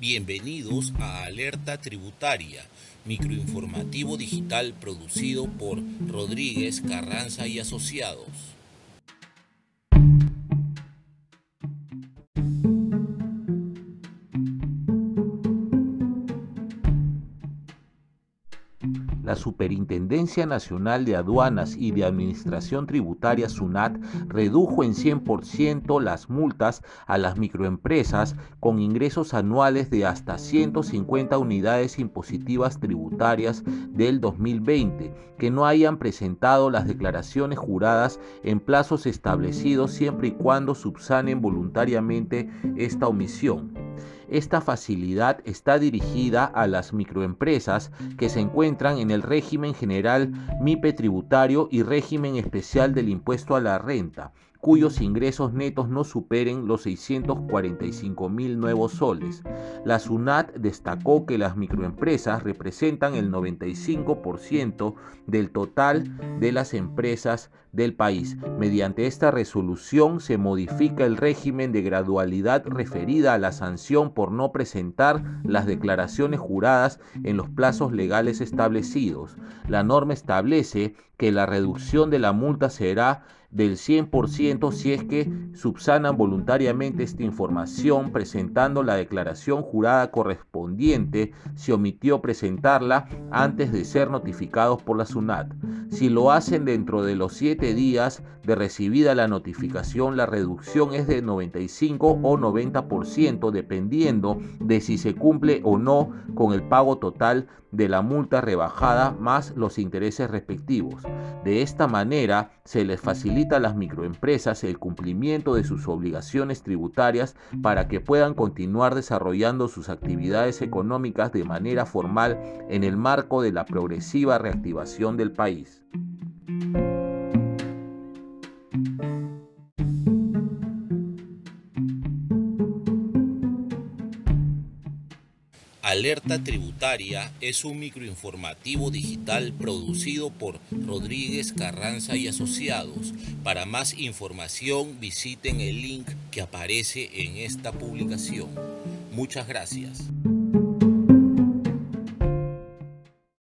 Bienvenidos a Alerta Tributaria, microinformativo digital producido por Rodríguez Carranza y Asociados. La Superintendencia Nacional de Aduanas y de Administración Tributaria SUNAT redujo en 100% las multas a las microempresas con ingresos anuales de hasta 150 unidades impositivas tributarias del 2020 que no hayan presentado las declaraciones juradas en plazos establecidos siempre y cuando subsanen voluntariamente esta omisión. Esta facilidad está dirigida a las microempresas que se encuentran en el régimen general MIPE tributario y régimen especial del impuesto a la renta, cuyos ingresos netos no superen los 645 mil nuevos soles. La SUNAT destacó que las microempresas representan el 95% del total de las empresas del país. Mediante esta resolución se modifica el régimen de gradualidad referida a la sanción por no presentar las declaraciones juradas en los plazos legales establecidos. La norma establece que la reducción de la multa será del 100% si es que subsanan voluntariamente esta información presentando la declaración jurada correspondiente si omitió presentarla antes de ser notificados por la SUNAT. Si lo hacen dentro de los 7 días de recibida la notificación, la reducción es de 95 o 90% dependiendo de si se cumple o no con el pago total de la multa rebajada más los intereses respectivos. De esta manera se les facilita a las microempresas el cumplimiento de sus obligaciones tributarias para que puedan continuar desarrollando sus actividades económicas de manera formal en el marco de la progresiva reactivación del país. Alerta Tributaria es un microinformativo digital producido por Rodríguez Carranza y Asociados. Para más información visiten el link que aparece en esta publicación. Muchas gracias.